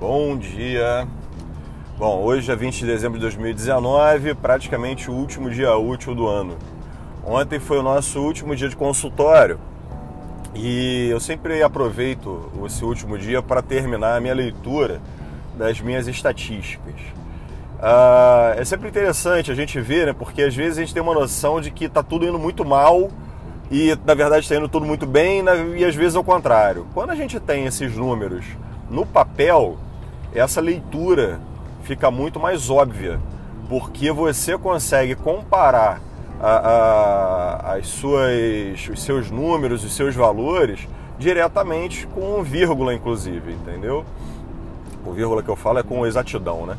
Bom dia. Bom, hoje é 20 de dezembro de 2019, praticamente o último dia útil do ano. Ontem foi o nosso último dia de consultório e eu sempre aproveito esse último dia para terminar a minha leitura das minhas estatísticas. Ah, é sempre interessante a gente ver, né, porque às vezes a gente tem uma noção de que está tudo indo muito mal e na verdade está indo tudo muito bem e às vezes ao contrário. Quando a gente tem esses números no papel, essa leitura fica muito mais óbvia, porque você consegue comparar a, a, as suas, os seus números, os seus valores diretamente com vírgula, inclusive, entendeu? O vírgula que eu falo é com exatidão, né?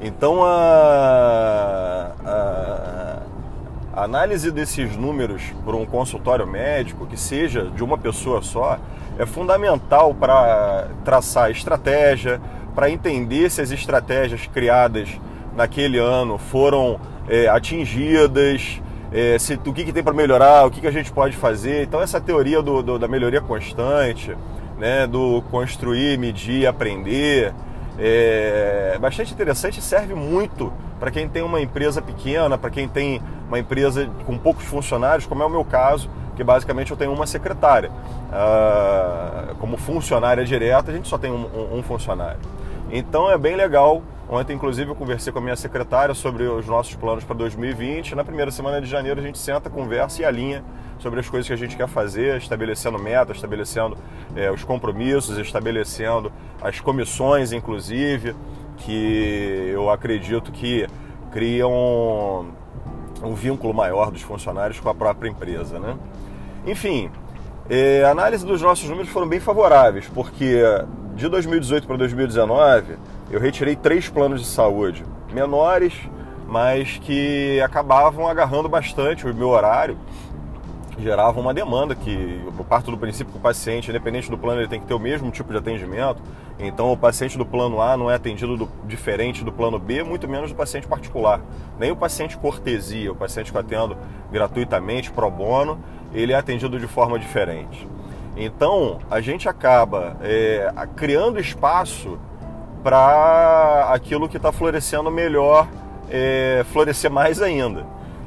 Então a, a, análise desses números por um consultório médico, que seja de uma pessoa só, é fundamental para traçar estratégia, para entender se as estratégias criadas naquele ano foram é, atingidas, é, se, o que, que tem para melhorar, o que, que a gente pode fazer. Então, essa teoria do, do, da melhoria constante, né, do construir, medir, aprender, é bastante interessante e serve muito para quem tem uma empresa pequena, para quem tem uma empresa com poucos funcionários, como é o meu caso, que basicamente eu tenho uma secretária. Ah, como funcionária direta, a gente só tem um, um funcionário. Então é bem legal. Ontem, inclusive, eu conversei com a minha secretária sobre os nossos planos para 2020. Na primeira semana de janeiro, a gente senta, conversa e alinha sobre as coisas que a gente quer fazer, estabelecendo metas, estabelecendo é, os compromissos, estabelecendo as comissões, inclusive, que eu acredito que criam um vínculo maior dos funcionários com a própria empresa, né? Enfim, é, a análise dos nossos números foram bem favoráveis, porque de 2018 para 2019 eu retirei três planos de saúde menores, mas que acabavam agarrando bastante o meu horário, geravam uma demanda que eu parto do princípio que o paciente, independente do plano, ele tem que ter o mesmo tipo de atendimento. Então o paciente do plano A não é atendido do, diferente do plano B, muito menos do paciente particular. Nem o paciente cortesia, o paciente que eu atendo gratuitamente, pro bono, ele é atendido de forma diferente. Então, a gente acaba é, criando espaço para aquilo que está florescendo melhor é, florescer mais ainda.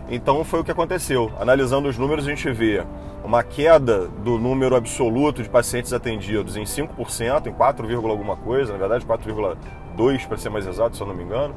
Então, foi o que aconteceu. Analisando os números, a gente vê uma queda do número absoluto de pacientes atendidos em 5%, em 4, alguma coisa, na verdade 4,2% para ser mais exato, se eu não me engano,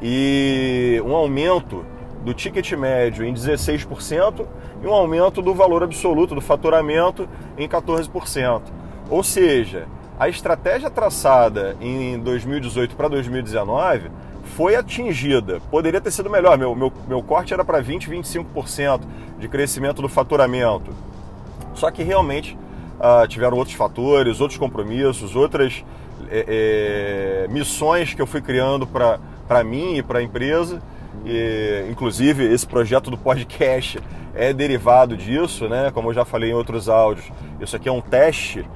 e um aumento do ticket médio em 16% e um aumento do valor absoluto do faturamento em 14%. Ou seja, a estratégia traçada em 2018 para 2019 foi atingida. Poderia ter sido melhor. Meu, meu, meu corte era para 20, 25% de crescimento do faturamento. Só que realmente uh, tiveram outros fatores, outros compromissos, outras é, é, missões que eu fui criando para mim e para a empresa e, inclusive, esse projeto do podcast é derivado disso, né? Como eu já falei em outros áudios, isso aqui é um teste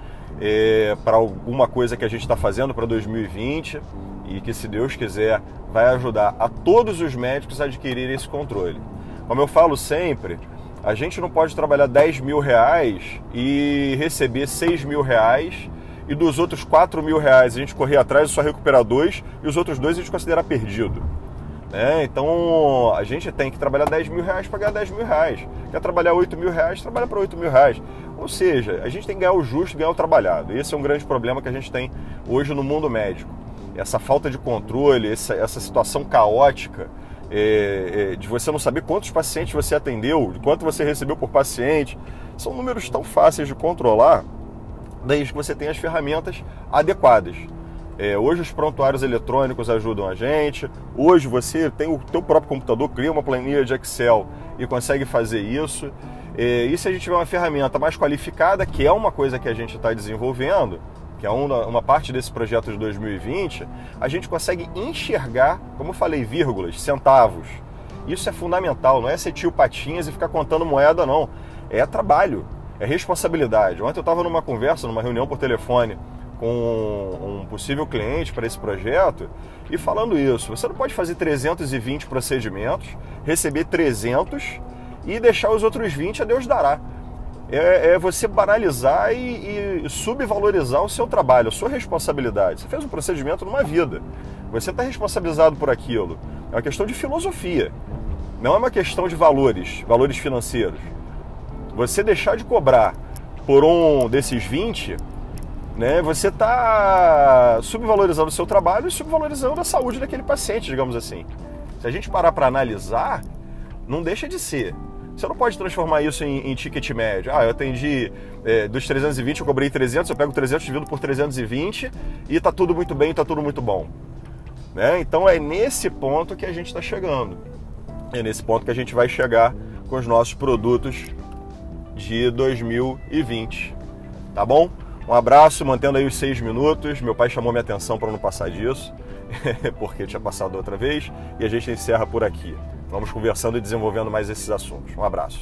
é, para alguma coisa que a gente está fazendo para 2020 e que, se Deus quiser, vai ajudar a todos os médicos a adquirirem esse controle. Como eu falo sempre, a gente não pode trabalhar 10 mil reais e receber 6 mil reais e dos outros 4 mil reais a gente correr atrás e só recuperar dois e os outros dois a gente considerar perdido. É, então a gente tem que trabalhar 10 mil reais para ganhar 10 mil reais. Quer trabalhar 8 mil reais, trabalha para 8 mil reais. Ou seja, a gente tem que ganhar o justo, ganhar o trabalhado. Esse é um grande problema que a gente tem hoje no mundo médico. Essa falta de controle, essa, essa situação caótica é, é, de você não saber quantos pacientes você atendeu, quanto você recebeu por paciente. São números tão fáceis de controlar, desde que você tenha as ferramentas adequadas. É, hoje os prontuários eletrônicos ajudam a gente. Hoje você tem o teu próprio computador, cria uma planilha de Excel e consegue fazer isso. É, e se a gente tiver uma ferramenta mais qualificada, que é uma coisa que a gente está desenvolvendo, que é uma, uma, parte desse projeto de 2020, a gente consegue enxergar, como eu falei, vírgulas, centavos. Isso é fundamental, não é ser tio patinhas e ficar contando moeda, não. É trabalho, é responsabilidade. Ontem eu estava numa conversa, numa reunião por telefone com um possível cliente para esse projeto e falando isso, você não pode fazer 320 procedimentos, receber 300 e deixar os outros 20 a Deus dará. é, é você banalizar e, e, subvalorizar o seu trabalho, a sua responsabilidade. Você fez um procedimento numa vida, você está responsabilizado por aquilo. É uma questão de filosofia, não é uma questão de valores, valores financeiros. Você deixar de cobrar por um desses 20, né, você está subvalorizando o seu trabalho e subvalorizando a saúde daquele paciente, digamos assim. Se a gente parar para analisar, não deixa de ser. Você não pode transformar isso em, em ticket médio. Ah, eu atendi é, dos 320, eu cobrei 300, eu pego 300 divido por 320 e tá tudo muito bem, tá tudo muito bom. Né? Então é nesse ponto que a gente está chegando. É nesse ponto que a gente vai chegar com os nossos produtos de 2020. Tá bom? Um abraço, mantendo aí os seis minutos. Meu pai chamou minha atenção para não passar disso, porque tinha passado outra vez. E a gente encerra por aqui. Vamos conversando e desenvolvendo mais esses assuntos. Um abraço.